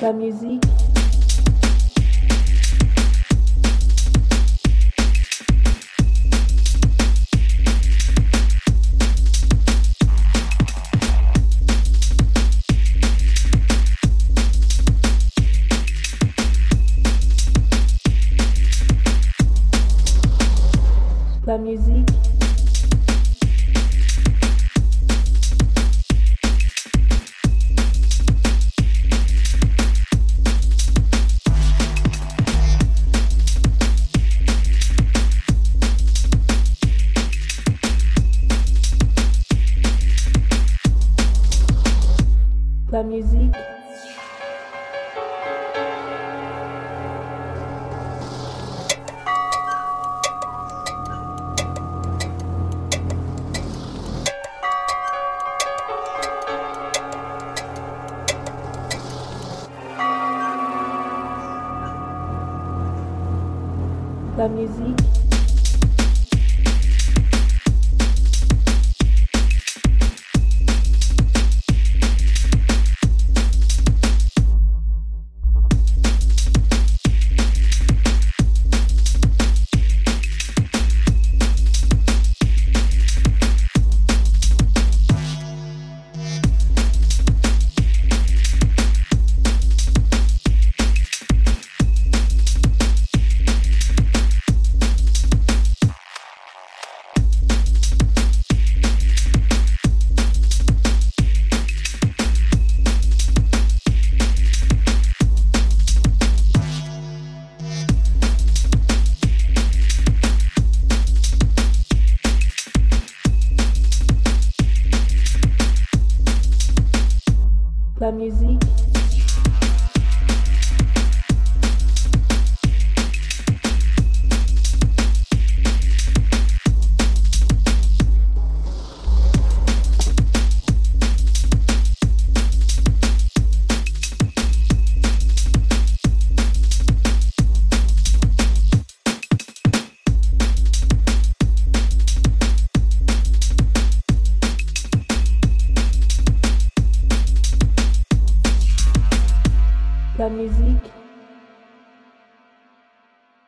La musique. La musique. La musique. La musique. La musique. La musique.